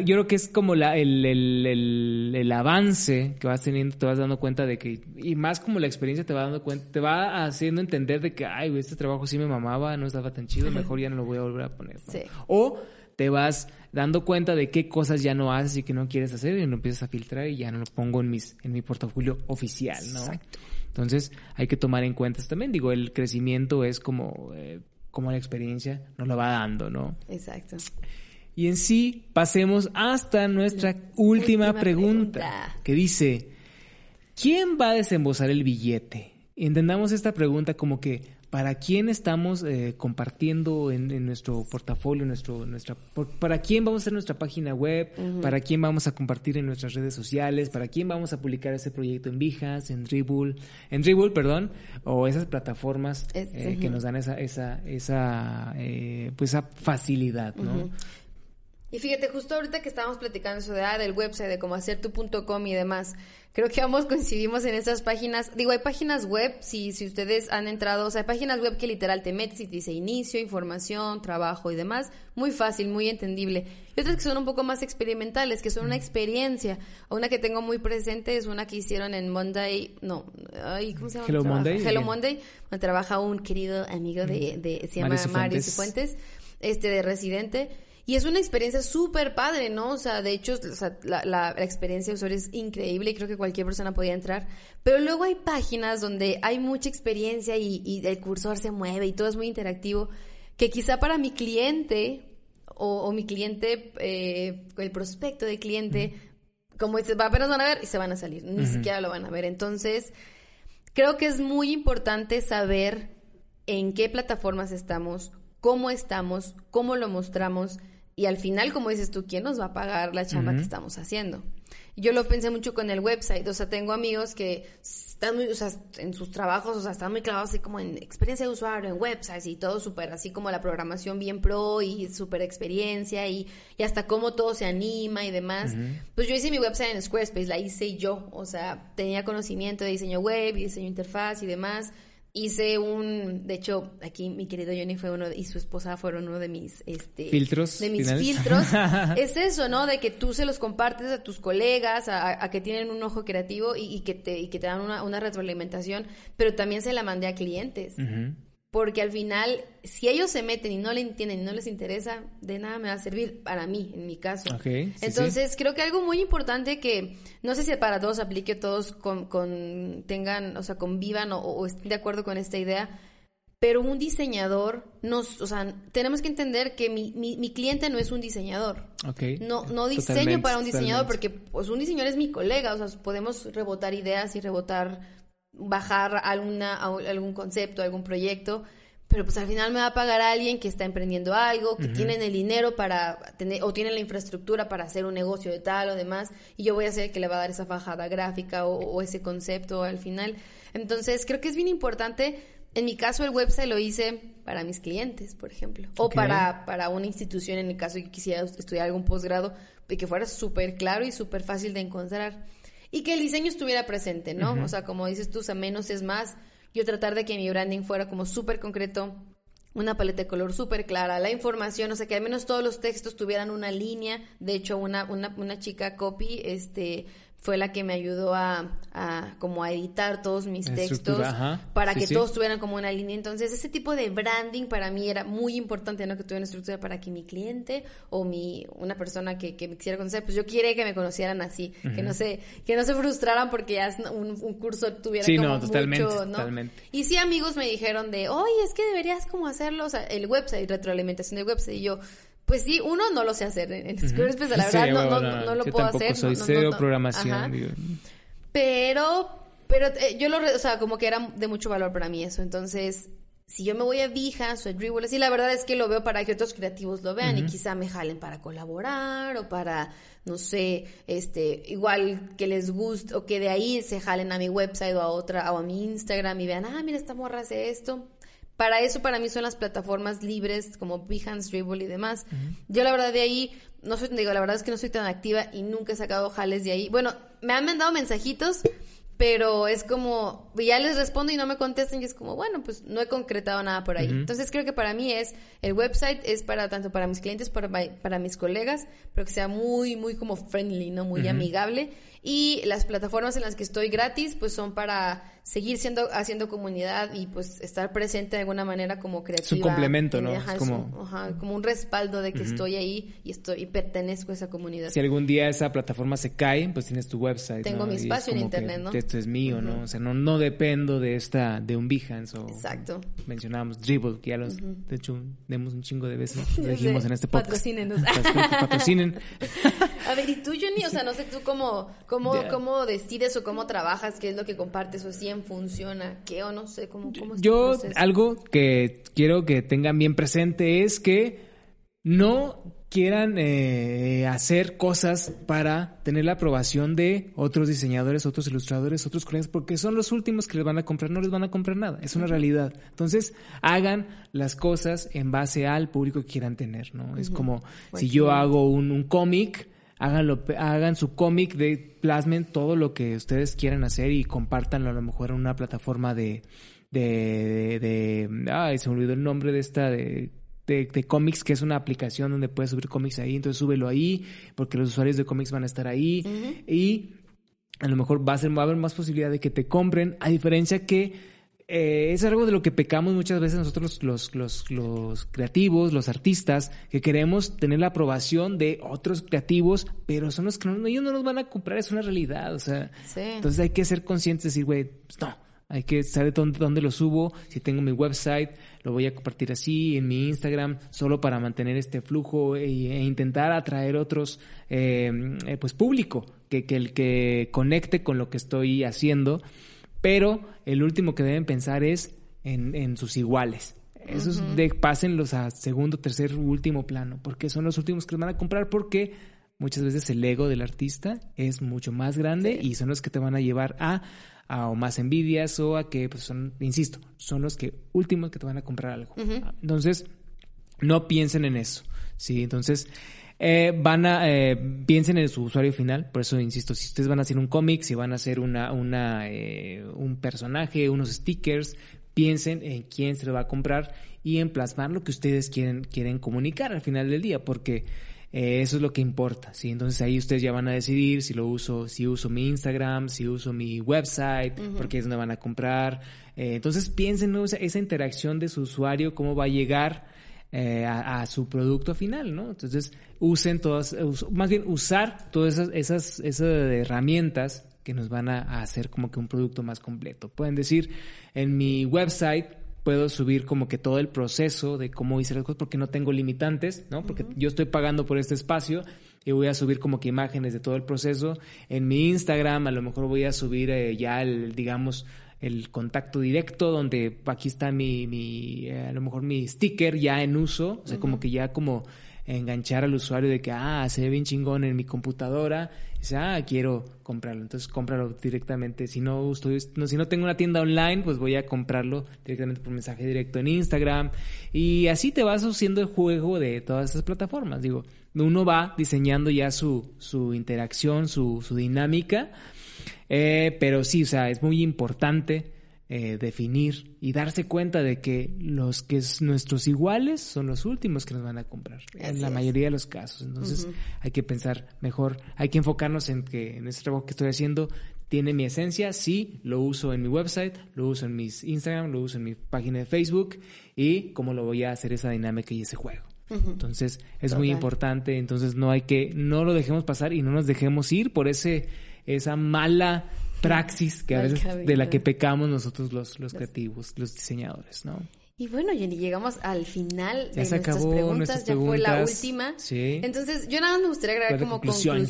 yo creo que es como la, el, el, el, avance que vas teniendo, te vas dando cuenta de que, y más como la experiencia te va dando cuenta, te va haciendo entender de que, ay, este trabajo sí me mamaba, no estaba tan chido, mejor ya no lo voy a volver a poner. O te vas dando cuenta de qué cosas ya no haces y que no quieres hacer y lo empiezas a filtrar y ya no lo pongo en mis en mi portafolio oficial, ¿no? Entonces hay que tomar en cuenta también, digo, el crecimiento es como eh, como la experiencia nos lo va dando, ¿no? Exacto. Y en sí, pasemos hasta nuestra última, pregunta, que dice, ¿quién va a desembosar el billete? Entendamos esta pregunta como que, para quién estamos eh, compartiendo en, nuestro portafolio, nuestro, nuestra, para quién vamos a hacer nuestra página web, para quién vamos a compartir en nuestras redes sociales, para quién vamos a publicar ese proyecto en Vijas, en Dribble, en Dribble, perdón, o esas plataformas eh, que nos dan esa, esa, esa, eh, pues esa facilidad, ¿no? Y fíjate, justo ahorita que estábamos platicando eso de, ah, del website, de cómo hacer tu.com y demás, creo que ambos coincidimos en esas páginas. Digo, hay páginas web, si, si ustedes han entrado, o sea, hay páginas web que literal te metes y te dice inicio, información, trabajo y demás. Muy fácil, muy entendible. Y otras que son un poco más experimentales, que son una experiencia. Una que tengo muy presente es una que hicieron en Monday, no, ay, ¿cómo se llama? Hello Monday. Hello Monday, donde trabaja un querido amigo de, de se llama Mario Fuentes, este de Residente y es una experiencia súper padre, ¿no? O sea, de hecho, la, experiencia de usuario es increíble y creo que cualquier persona podía entrar. Pero luego hay páginas donde hay mucha experiencia y, el cursor se mueve y todo es muy interactivo, que quizá para mi cliente o, mi cliente, eh, el prospecto de cliente, como dice, apenas van a ver y se van a salir, ni siquiera lo van a ver. Entonces, creo que es muy importante saber en qué plataformas estamos, cómo estamos, cómo lo mostramos y al final, como dices tú, ¿quién nos va a pagar la chamba que estamos haciendo? Yo lo pensé mucho con el website, o sea, tengo amigos que están muy, o sea, en sus trabajos, o sea, están muy clavados así como en experiencia de usuario, en websites y todo súper, así como la programación bien pro y súper experiencia y, y, hasta cómo todo se anima y demás. Pues yo hice mi website en Squarespace, la hice yo, o sea, tenía conocimiento de diseño web y diseño interfaz y demás hice un, de hecho, aquí mi querido Johnny fue uno y su esposa fueron uno de mis este filtros, de mis filtros. es eso, ¿no? De que tú se los compartes a tus colegas, a, que tienen un ojo creativo y, que te y que te dan una, una retroalimentación, pero también se la mandé a clientes porque al final, si ellos se meten y no le entienden y no les interesa, de nada me va a servir para mí, en mi caso. Entonces, creo que algo muy importante que, no sé si para todos aplique, todos con, con tengan, o sea, convivan o, estén de acuerdo con esta idea, pero un diseñador, nos, o sea, tenemos que entender que mi, mi, cliente no es un diseñador. No, no diseño para un diseñador porque pues un diseñador es mi colega, o sea, podemos rebotar ideas y rebotar bajar alguna, algún concepto, algún proyecto, pero pues al final me va a pagar alguien que está emprendiendo algo, que tiene el dinero para tener, o tiene la infraestructura para hacer un negocio de tal o demás, y yo voy a ser el que le va a dar esa fajada gráfica o, ese concepto al final. Entonces, creo que es bien importante. En mi caso, el website lo hice para mis clientes, por ejemplo, o para, para una institución, en el caso que quisiera estudiar algún posgrado, y que fuera súper claro y súper fácil de encontrar y que el diseño estuviera presente, ¿no? O sea, como dices tú, o sea, menos es más. Yo tratar de que mi branding fuera como súper concreto, una paleta de color súper clara, la información, o sea, que al menos todos los textos tuvieran una línea. De hecho, una, una, una chica copy, este, fue la que me ayudó a, a como a editar todos mis textos para que todos tuvieran como una línea. Entonces, ese tipo de branding para mí era muy importante, ¿no? Que tuviera una estructura para que mi cliente o mi, una persona que, que me quisiera conocer, pues yo quería que me conocieran así, que no se, que no se frustraran porque ya un, un curso tuviera como no, totalmente, mucho, ¿no? Totalmente. Y sí amigos me dijeron de, oye, es que deberías como hacerlo, o sea, el website, retroalimentación del website, y yo, pues sí, uno no lo sé hacer en Squarespace, la verdad no, no, no, lo puedo hacer. Soy cero programación. Pero, pero eh, yo lo, o sea, como que era de mucho valor para mí eso. Entonces, si yo me voy a Behance o a Dribble, así la verdad es que lo veo para que otros creativos lo vean y quizá me jalen para colaborar o para, no sé, este, igual que les guste o que de ahí se jalen a mi website o a otra o a mi Instagram y vean, ah, mira, esta morra hace esto. Para eso para mí son las plataformas libres como Behance, Dribble y demás. Yo la verdad de ahí no soy, digo, la verdad es que no soy tan activa y nunca he sacado jales de ahí. Bueno, me han mandado mensajitos pero es como, ya les respondo y no me contestan y es como, bueno, pues no he concretado nada por ahí. Entonces creo que para mí es, el website es para tanto para mis clientes, para, para mis colegas, pero que sea muy, muy como friendly, ¿no? Muy amigable. Y las plataformas en las que estoy gratis, pues son para seguir siendo haciendo comunidad y pues estar presente de alguna manera como creativa. Es un complemento, ¿no? es como... como un respaldo de que estoy ahí y estoy y pertenezco a esa comunidad. Si algún día esa plataforma se cae, pues tienes tu website. Tengo mi espacio en internet, ¿no? Esto es mío, ¿no? O sea, no, no dependo de esta, de un Behance o Exacto. mencionábamos Dribble, que ya los, de hecho, demos un chingo de veces, lo dijimos en este podcast. Patrocínenos. Patrocinen. A ver, ¿y tú, Johnny? O sea, no sé tú cómo, cómo, cómo decides o cómo trabajas, qué es lo que compartes o si funciona, qué o no sé, cómo, cómo Yo, algo que quiero que tengan bien presente es que no quieran eh, hacer cosas para tener la aprobación de otros diseñadores, otros ilustradores, otros colegas, porque son los últimos que les van a comprar, no les van a comprar nada, es una realidad. Entonces, hagan las cosas en base al público que quieran tener, ¿no? Es como si yo hago un, un cómic, háganlo, hagan su cómic, de plasmen todo lo que ustedes quieran hacer y compártanlo a lo mejor en una plataforma de, de, de, ay, se me olvidó el nombre de esta, de, de, cómics, que es una aplicación donde puedes subir cómics ahí, entonces súbelo ahí, porque los usuarios de cómics van a estar ahí y a lo mejor va a, ser, va a haber más posibilidad de que te compren, a diferencia que eh, es algo de lo que pecamos muchas veces nosotros los, los, los, creativos, los artistas, que queremos tener la aprobación de otros creativos, pero son los que no, ellos no nos van a comprar, es una realidad, o sea, entonces hay que ser conscientes y decir, güey, pues no, hay que saber dónde, dónde, lo subo, si tengo mi website, lo voy a compartir así, en mi Instagram, solo para mantener este flujo e, e intentar atraer otros, eh, eh, pues público, que, que el que conecte con lo que estoy haciendo pero el último que deben pensar es en, sus iguales. Esos de, pásenlos a segundo, tercer, último plano, porque son los últimos que van a comprar, porque muchas veces el ego del artista es mucho más grande y son los que te van a llevar a, a o más envidias o a que, pues son, insisto, son los que últimos que te van a comprar algo. Entonces, no piensen en eso. Sí, entonces eh, van a eh, piensen en su usuario final, por eso insisto, si ustedes van a hacer un cómic, si van a hacer una, una eh, un personaje, unos stickers, piensen en quién se lo va a comprar y en plasmar lo que ustedes quieren, quieren comunicar al final del día, porque eso es lo que importa, ¿sí? Entonces ahí ustedes ya van a decidir si lo uso, si uso mi Instagram, si uso mi website, porque es donde van a comprar. entonces piensen en esa interacción de su usuario, cómo va a llegar eh, a, su producto final, ¿no? Entonces, usen todas, más bien usar todas esas, esas, esas herramientas que nos van a, hacer como que un producto más completo. Pueden decir, en mi website puedo subir como que todo el proceso de cómo hice las cosas porque no tengo limitantes, ¿no? Porque yo estoy pagando por este espacio y voy a subir como que imágenes de todo el proceso. En mi Instagram a lo mejor voy a subir eh, ya el, digamos, el contacto directo, donde aquí está mi, mi eh, a lo mejor mi sticker ya en uso, o sea, como que ya como enganchar al usuario de que, ah, se ve bien chingón en mi computadora, y dice, ah, quiero comprarlo, entonces cómpralo directamente, si no, estoy, no, si no tengo una tienda online, pues voy a comprarlo directamente por mensaje directo en Instagram, y así te vas haciendo el juego de todas esas plataformas, digo, uno va diseñando ya su, su interacción, su, su dinámica, eh, pero sí, o sea, es muy importante eh, definir y darse cuenta de que los que es nuestros iguales son los últimos que nos van a comprar, en la mayoría de los casos. Entonces hay que pensar mejor, hay que enfocarnos en que en este trabajo que estoy haciendo tiene mi esencia, sí, lo uso en mi website, lo uso en mis Instagram, lo uso en mi página de Facebook y cómo lo voy a hacer esa dinámica y ese juego. Entonces es muy importante, entonces no hay que, no lo dejemos pasar y no nos dejemos ir por ese esa mala praxis que a veces de la que pecamos nosotros los, los creativos, los diseñadores, ¿no? Y bueno, Jenny, llegamos al final de nuestras preguntas, ya fue la última. Sí. Entonces, yo nada más me gustaría agregar como conclusión,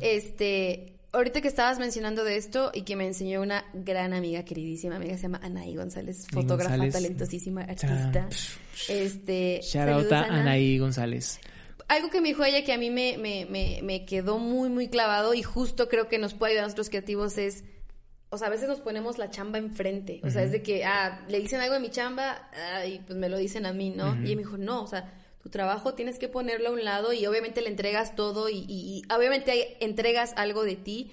este, ahorita que estabas mencionando de esto y que me enseñó una gran amiga, queridísima amiga, se llama Anaí González, fotógrafa, González. talentosísima, artista. Este, Shout out saludos, a Ana. Anaí González. Algo que me dijo ella que a mí me, me, me, me quedó muy, muy clavado y justo creo que nos puede ayudar a nosotros creativos es, o sea, a veces nos ponemos la chamba enfrente. O sea, es de que, ah, le dicen algo de mi chamba ah, y pues me lo dicen a mí, ¿no? Y ella me dijo, no, o sea, tu trabajo tienes que ponerlo a un lado y obviamente le entregas todo y, y- y obviamente hay- entregas algo de ti,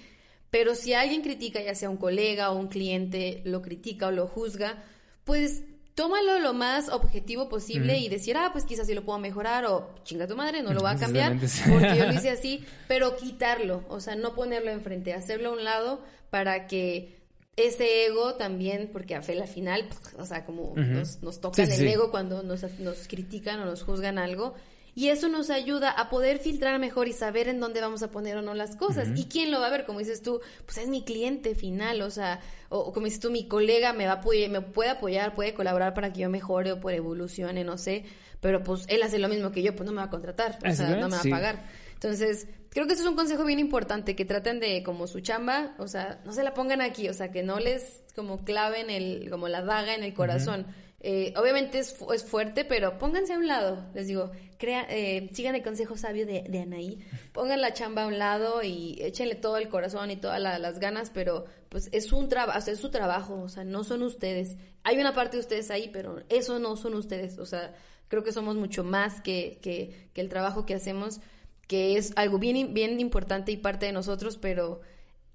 pero si alguien critica, ya sea un colega o un cliente, lo critica o lo juzga, pues tómalo lo más objetivo posible y decir, ah, pues quizás sí lo puedo mejorar o chinga tu madre, no lo va a cambiar porque yo lo hice así, pero quitarlo, o sea, no ponerlo enfrente, hacerlo a un lado para que ese ego también, porque a fe la final, pues, o sea, como nos, nos tocan sí, el sí. ego cuando nos, nos critican o nos juzgan algo. Y eso nos ayuda a poder filtrar mejor y saber en dónde vamos a poner o no las cosas. ¿Y quién lo va a ver? Como dices tú, pues es mi cliente final, o sea, o, o como dices tú, mi colega me va a apoyar, me puede apoyar, puede colaborar para que yo mejore o por evolucione, no sé. Pero pues él hace lo mismo que yo, pues no me va a contratar, o sea, no me va sí. a pagar. Entonces, creo que eso es un consejo bien importante, que traten de, como su chamba, o sea, no se la pongan aquí, o sea, que no les como claven el, como la daga en el corazón. Eh, obviamente es, fu- es fuerte, pero pónganse a un lado, les digo, crea, eh, sigan el consejo sabio de, de Anaí, pongan la chamba a un lado y échenle todo el corazón y todas la- las ganas, pero pues es un trabajo, sea, es su trabajo, o sea, no son ustedes. Hay una parte de ustedes ahí, pero eso no son ustedes, o sea, creo que somos mucho más que, que, que el trabajo que hacemos que es algo bien, bien importante y parte de nosotros, pero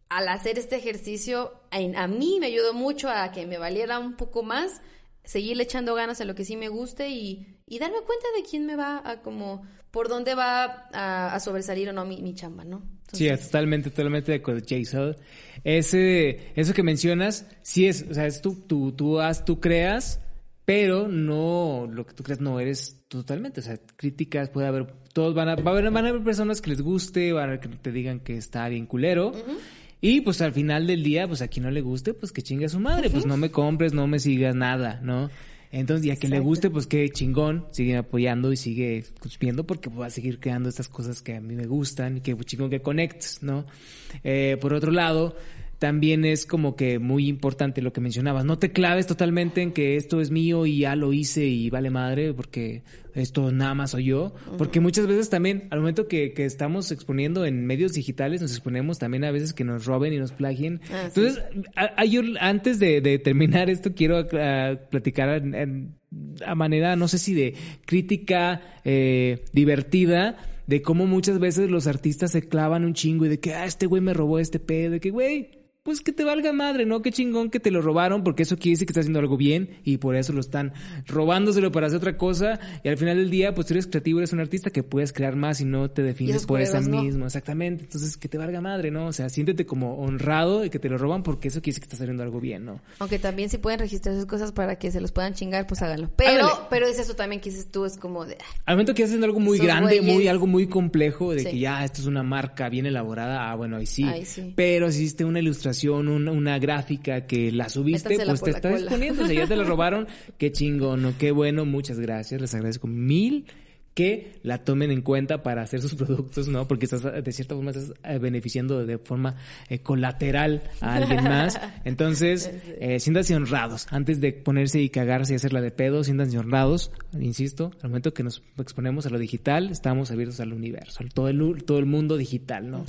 al hacer este ejercicio, a, a mí me ayudó mucho a que me valiera un poco más, seguirle echando ganas a lo que sí me guste y, y darme cuenta de quién me va a como, por dónde va a, a sobresalir o no mi, mi chamba, ¿no? Sí, totalmente, totalmente de acuerdo, Jason. Ese, eso que mencionas, sí es, o sea, es tú, tú, tú haz, tú creas, pero no, lo que tú creas no eres totalmente, o sea, críticas puede haber, todos van a, va a van a haber personas que les guste, van a que te digan que está bien culero. Y pues al final del día, pues a quien no le guste, pues que chingue a su madre, pues no me compres, no me sigas nada, ¿no? Entonces, y a quien le guste, pues qué chingón, sigue apoyando y sigue pues, viendo porque va a seguir creando estas cosas que a mí me gustan y que chingón que conectes, ¿no? Eh, por otro lado, también es como que muy importante lo que mencionabas, no te claves totalmente en que esto es mío y ya lo hice y vale madre porque esto nada más soy yo, porque muchas veces también al momento que, que estamos exponiendo en medios digitales nos exponemos también a veces que nos roben y nos plagien. Ah, sí. Entonces, a- a- yo antes de, de terminar esto quiero ah, platicar a manera, no sé si de crítica eh, divertida, de cómo muchas veces los artistas se clavan un chingo y de que, ah, este güey me robó este pedo, de que, güey, pues que te valga madre, ¿no? Qué chingón que te lo robaron, porque eso quiere decir que estás haciendo algo bien y por eso lo están robándoselo para hacer otra cosa. Y al final del día, pues tú eres creativo, eres un artista que puedes crear más y no te defines por esa ¿no? mismo. Exactamente. Entonces, que te valga madre, ¿no? O sea, siéntete como honrado de que te lo roban porque eso quiere decir que estás haciendo algo bien, ¿no? Aunque también si pueden registrar sus cosas para que se los puedan chingar, pues háganlo. Pero, pero es eso también que dices tú, es como de... ah, Al momento que estás haciendo algo muy grande, muy algo muy complejo, de Sí. que ya esto es una marca bien elaborada, ah, bueno, ahí sí. Ahí sí. Pero si hiciste una ilustración, una, una gráfica que la subiste, pues te la estás cola. exponiendo. O sea, ya te la robaron, qué chingón, ¿no? qué bueno, muchas gracias, les agradezco mil que la tomen en cuenta para hacer sus productos, ¿no? Porque estás, de cierta forma, estás eh, beneficiando de forma eh, colateral a alguien más. Entonces, eh, siéntanse honrados. Antes de ponerse y cagarse y hacerla de pedo, siéntanse honrados. Insisto, al momento que nos exponemos a lo digital, estamos abiertos al universo, al todo el, todo el mundo digital, ¿no?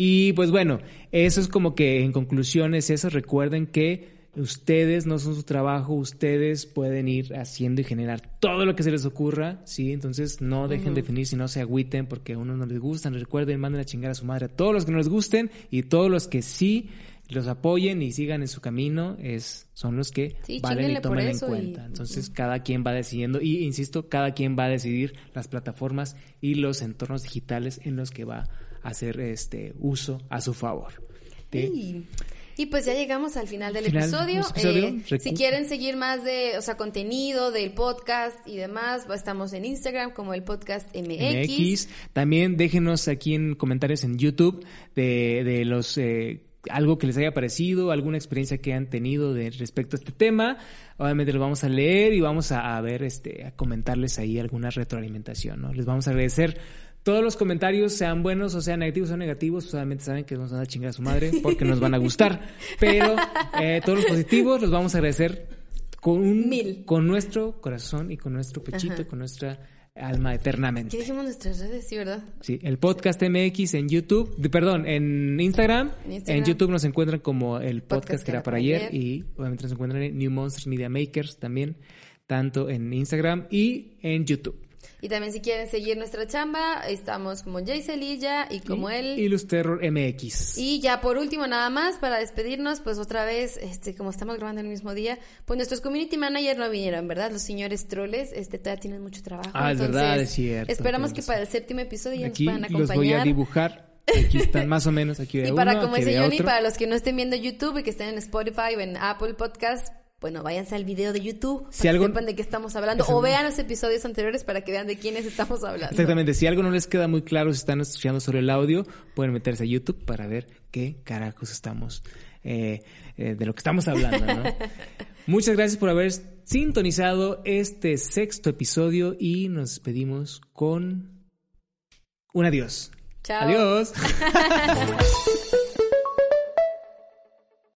Y pues bueno, eso es como que en conclusión es eso. Recuerden que ustedes no son su trabajo, ustedes pueden ir haciendo y generar todo lo que se les ocurra, ¿sí? Entonces no dejen de definir si no se agüiten porque a uno no les gustan. Recuerden, manden a chingar a su madre a todos los que no les gusten y todos los que sí los apoyen y sigan en su camino es son los que Sí, valen y tomen en y- cuenta. Entonces cada quien va decidiendo y insisto, cada quien va a decidir las plataformas y los entornos digitales en los que va hacer este uso a su favor. ¿sí? Y, y pues ya llegamos al final del Final, episodio. episodio. Eh, si quieren seguir más de, o sea, contenido del podcast y demás, pues, estamos en Instagram como el podcast MX. MX. También déjenos aquí en comentarios en YouTube de, de los eh, algo que les haya parecido, alguna experiencia que han tenido de respecto a este tema. Obviamente lo vamos a leer y vamos a, a ver, este, a comentarles ahí alguna retroalimentación, ¿no? Les vamos a agradecer Todos los comentarios, sean buenos o sean negativos o negativos, solamente saben que nos van a chingar a su madre porque nos van a gustar. Pero eh, todos los positivos los vamos a agradecer con un, Mil. con nuestro corazón y con nuestro pechito y con nuestra alma eternamente. ¿Qué dijimos nuestras redes? Sí, ¿verdad? Sí, el podcast MX en YouTube, de- perdón, en Instagram, En Instagram. en YouTube nos encuentran como el podcast, Podcast que era para ayer, y obviamente nos encuentran en New Monsters Media Makers también, tanto en Instagram y en YouTube. Y también si quieren seguir nuestra chamba, estamos como Jay Celilla y como él. Y Luz Terror MX. Y ya por último, nada más, para despedirnos, pues otra vez, este, como estamos grabando el mismo día, pues nuestros community manager no vinieron, ¿verdad? Los señores troles, este, todavía tienen mucho trabajo. Ah, es verdad, es cierto, Esperamos que para el séptimo episodio ya Aquí nos puedan los voy a acompañar. dibujar. Aquí están más o menos, aquí de y para uno, como dice Johnny, para los que no estén viendo YouTube y que estén en Spotify o en Apple Podcast, bueno, váyanse al video de YouTube para Si que algo- sepan de qué estamos hablando. O vean los episodios anteriores para que vean de quiénes estamos hablando. Exactamente, si algo no les queda muy claro, si están escuchando sobre el audio, pueden meterse a YouTube para ver qué carajos estamos, eh, eh, de lo que estamos hablando, ¿no? Muchas gracias por haber sintonizado este sexto episodio y nos despedimos con un adiós. Chao. Adiós.